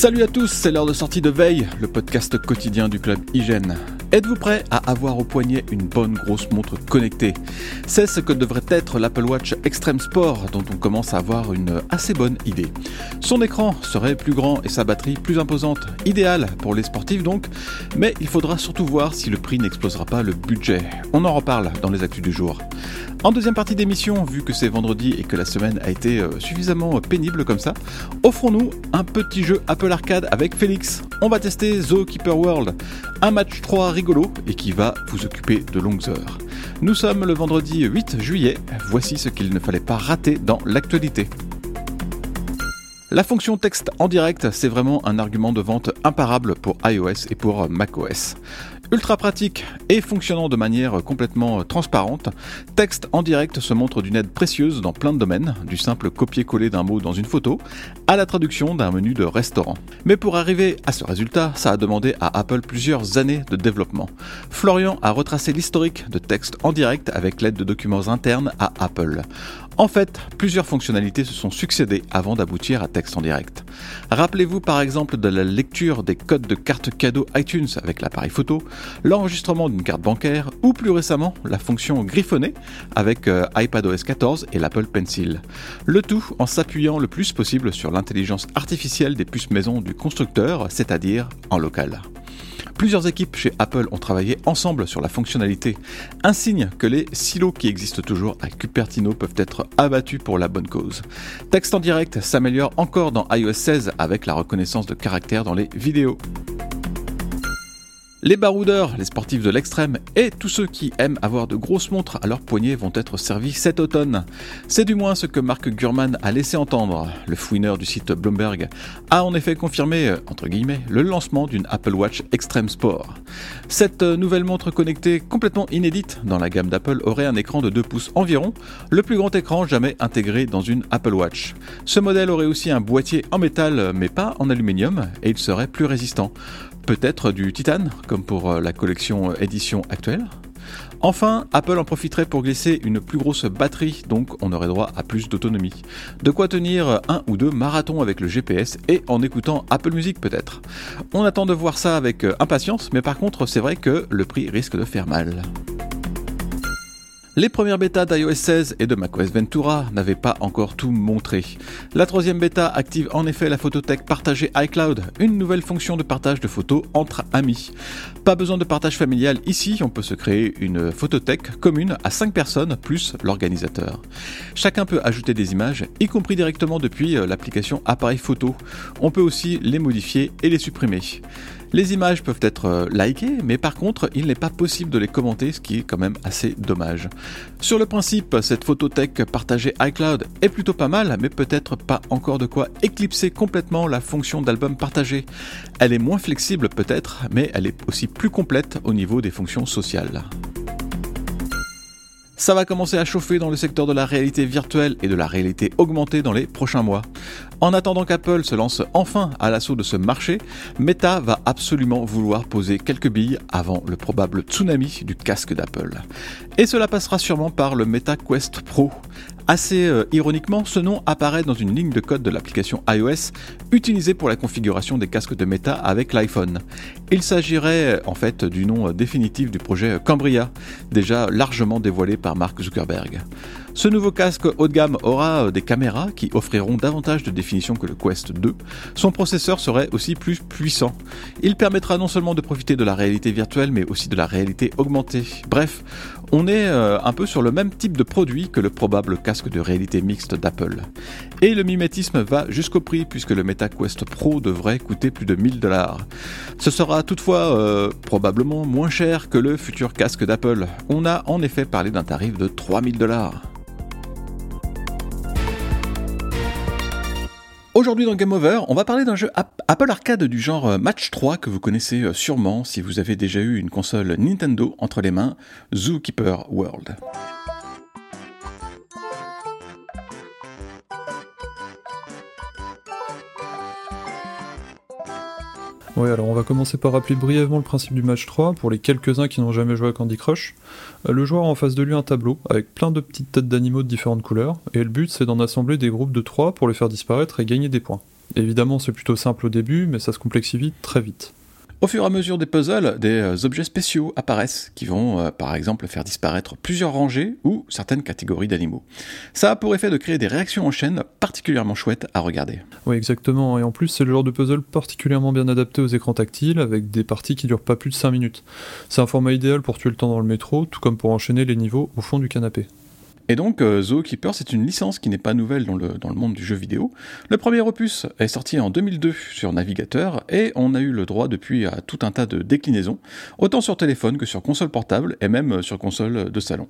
Salut à tous, c'est l'heure de sortie de Veille, le podcast quotidien du club Hygiène. Êtes-vous prêt à avoir au poignet une bonne grosse montre connectée? C'est ce que devrait être l'Apple Watch Extreme Sport dont on commence à avoir une assez bonne idée. Son écran serait plus grand et sa batterie plus imposante, idéal pour les sportifs donc, mais il faudra surtout voir si le prix n'explosera pas le budget. On en reparle dans les actus du jour. En deuxième partie d'émission, vu que c'est vendredi et que la semaine a été euh, suffisamment pénible comme ça, offrons-nous un petit jeu Apple Arcade avec Félix. On va tester Keeper World, un match 3 rigolo et qui va vous occuper de longues heures. Nous sommes le vendredi 8 juillet, voici ce qu'il ne fallait pas rater dans l'actualité. La fonction texte en direct, c'est vraiment un argument de vente imparable pour iOS et pour macOS. Ultra pratique et fonctionnant de manière complètement transparente, Texte en direct se montre d'une aide précieuse dans plein de domaines, du simple copier-coller d'un mot dans une photo à la traduction d'un menu de restaurant. Mais pour arriver à ce résultat, ça a demandé à Apple plusieurs années de développement. Florian a retracé l'historique de Texte en direct avec l'aide de documents internes à Apple. En fait, plusieurs fonctionnalités se sont succédées avant d'aboutir à texte en direct. Rappelez-vous par exemple de la lecture des codes de carte cadeau iTunes avec l'appareil photo, l'enregistrement d'une carte bancaire ou plus récemment la fonction griffonnée avec euh, iPadOS 14 et l'Apple Pencil. Le tout en s'appuyant le plus possible sur l'intelligence artificielle des puces maison du constructeur, c'est-à-dire en local. Plusieurs équipes chez Apple ont travaillé ensemble sur la fonctionnalité, un signe que les silos qui existent toujours à Cupertino peuvent être abattus pour la bonne cause. Texte en direct s'améliore encore dans iOS 16 avec la reconnaissance de caractères dans les vidéos. Les baroudeurs, les sportifs de l'extrême et tous ceux qui aiment avoir de grosses montres à leur poignet vont être servis cet automne. C'est du moins ce que Mark Gurman a laissé entendre. Le fouineur du site Bloomberg a en effet confirmé, entre guillemets, le lancement d'une Apple Watch Extreme Sport. Cette nouvelle montre connectée complètement inédite dans la gamme d'Apple aurait un écran de 2 pouces environ, le plus grand écran jamais intégré dans une Apple Watch. Ce modèle aurait aussi un boîtier en métal mais pas en aluminium et il serait plus résistant peut-être du titane, comme pour euh, la collection euh, édition actuelle. Enfin, Apple en profiterait pour glisser une plus grosse batterie, donc on aurait droit à plus d'autonomie. De quoi tenir un ou deux marathons avec le GPS et en écoutant Apple Music peut-être. On attend de voir ça avec euh, impatience, mais par contre c'est vrai que le prix risque de faire mal. Les premières bêtas d'iOS 16 et de macOS Ventura n'avaient pas encore tout montré. La troisième bêta active en effet la photothèque partagée iCloud, une nouvelle fonction de partage de photos entre amis. Pas besoin de partage familial ici, on peut se créer une photothèque commune à 5 personnes plus l'organisateur. Chacun peut ajouter des images, y compris directement depuis euh, l'application appareil photo. On peut aussi les modifier et les supprimer. Les images peuvent être euh, likées, mais par contre, il n'est pas possible de les commenter, ce qui est quand même assez dommage. Sur le principe, cette photothèque partagée iCloud est plutôt pas mal, mais peut-être pas encore de quoi éclipser complètement la fonction d'album partagé. Elle est moins flexible peut-être, mais elle est aussi plus complète au niveau des fonctions sociales. Ça va commencer à chauffer dans le secteur de la réalité virtuelle et de la réalité augmentée dans les prochains mois. En attendant qu'Apple se lance enfin à l'assaut de ce marché, Meta va absolument vouloir poser quelques billes avant le probable tsunami du casque d'Apple. Et cela passera sûrement par le Meta Quest Pro, Assez euh, ironiquement, ce nom apparaît dans une ligne de code de l'application iOS utilisée pour la configuration des casques de Meta avec l'iPhone. Il s'agirait en fait du nom euh, définitif du projet Cambria, déjà largement dévoilé par Mark Zuckerberg. Ce nouveau casque haut de gamme aura des caméras qui offriront davantage de définition que le Quest 2. Son processeur serait aussi plus puissant. Il permettra non seulement de profiter de la réalité virtuelle mais aussi de la réalité augmentée. Bref, on est un peu sur le même type de produit que le probable casque de réalité mixte d'Apple. Et le mimétisme va jusqu'au prix puisque le MetaQuest Pro devrait coûter plus de 1000 dollars. Ce sera toutefois euh, probablement moins cher que le futur casque d'Apple. On a en effet parlé d'un tarif de 3000 dollars. Aujourd'hui dans Game Over, on va parler d'un jeu Apple Arcade du genre euh, Match 3 que vous connaissez euh, sûrement si vous avez déjà eu une console Nintendo entre les mains, Zookeeper World. Oui, alors on va commencer par rappeler brièvement le principe du match 3 pour les quelques-uns qui n'ont jamais joué à Candy Crush. Euh, le joueur a en face de lui un tableau avec plein de petites têtes d'animaux de différentes couleurs, et le but c'est d'en assembler des groupes de 3 pour les faire disparaître et gagner des points. Évidemment, c'est plutôt simple au début, mais ça se complexifie très vite. Au fur et à mesure des puzzles, des euh, objets spéciaux apparaissent qui vont euh, par exemple faire disparaître plusieurs rangées ou certaines catégories d'animaux. Ça a pour effet de créer des réactions en chaîne particulièrement chouettes à regarder. Oui, exactement, et en plus c'est le genre de puzzle particulièrement bien adapté aux écrans tactiles avec des parties qui durent pas plus de 5 minutes. C'est un format idéal pour tuer le temps dans le métro, tout comme pour enchaîner les niveaux au fond du canapé. Et donc, euh, Zookeeper, c'est une licence qui n'est pas nouvelle dans le, dans le monde du jeu vidéo. Le premier opus est sorti en 2002 sur navigateur, et on a eu le droit depuis à tout un tas de déclinaisons, autant sur téléphone que sur console portable, et même sur console de salon.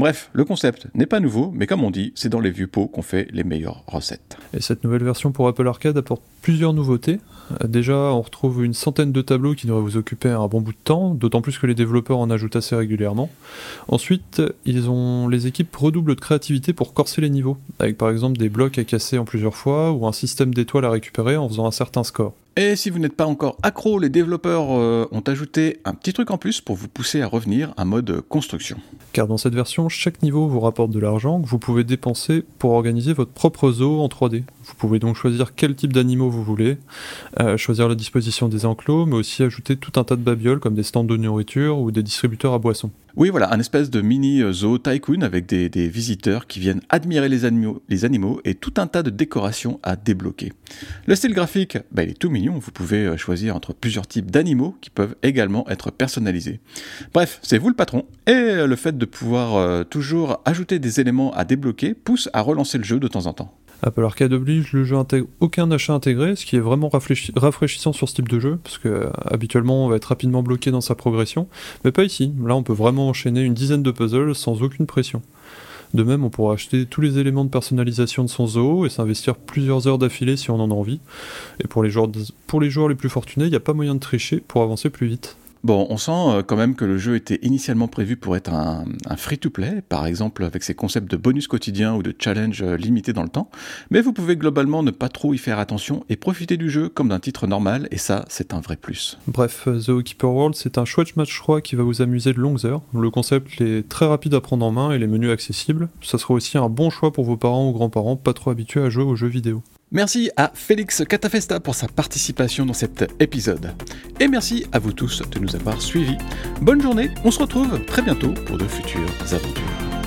Bref, le concept n'est pas nouveau, mais comme on dit, c'est dans les vieux pots qu'on fait les meilleures recettes. Et cette nouvelle version pour Apple Arcade apporte plusieurs nouveautés. Euh, Déjà, on retrouve une centaine de tableaux qui devraient vous occuper un bon bout de temps, d'autant plus que les développeurs en ajoutent assez régulièrement. Ensuite, ils ont les équipes redoublent de créativité pour corser les niveaux, avec par exemple des blocs à casser en plusieurs fois ou un système d'étoiles à récupérer en faisant un certain score. Et si vous n'êtes pas encore accro, les développeurs euh, ont ajouté un petit truc en plus pour vous pousser à revenir à mode construction. Car dans cette version, chaque niveau vous rapporte de l'argent que vous pouvez dépenser pour organiser votre propre zoo en 3D. Vous pouvez donc choisir quel type d'animaux vous voulez, euh, choisir la disposition des enclos, mais aussi ajouter tout un tas de babioles comme des stands de nourriture ou des distributeurs à boissons. Oui, voilà, un espèce de mini euh, zoo tycoon avec des, des visiteurs qui viennent admirer les animaux, les animaux et tout un tas de décorations à débloquer. Le style graphique, bah, il est tout mignon, vous pouvez euh, choisir entre plusieurs types d'animaux qui peuvent également être personnalisés. Bref, c'est vous le patron, et le fait de pouvoir euh, toujours ajouter des éléments à débloquer pousse à relancer le jeu de temps en temps. Apple Arcade oblige, le jeu intègre aucun achat intégré, ce qui est vraiment rafraîchi- rafraîchissant sur ce type de jeu, parce que euh, habituellement on va être rapidement bloqué dans sa progression, mais pas ici. Là on peut vraiment enchaîner une dizaine de puzzles sans aucune pression. De même, on pourra acheter tous les éléments de personnalisation de son zoo et s'investir plusieurs heures d'affilée si on en a envie. Et pour les joueurs, les, les plus fortunés, il n'y a pas moyen de tricher pour avancer plus vite. Bon, on sent euh, quand même que le jeu était initialement prévu pour être un, free-to-play, par exemple avec ses concepts de bonus quotidiens ou de challenge euh, limités dans le temps, mais vous pouvez globalement ne pas trop y faire attention et profiter du jeu comme d'un titre normal, et ça, c'est un vrai plus. Bref, euh, The Keeper World, c'est un chouette match 3 qui va vous amuser de longues heures. Le concept est très rapide à prendre en main et les menus accessibles. Ça sera aussi un bon choix pour vos parents ou grands-parents pas trop habitués à jouer aux jeux vidéo. Merci à Félix Catafesta pour sa participation dans cet épisode. Et merci à vous tous de nous avoir suivis. Bonne journée, on se retrouve très bientôt pour de futures aventures.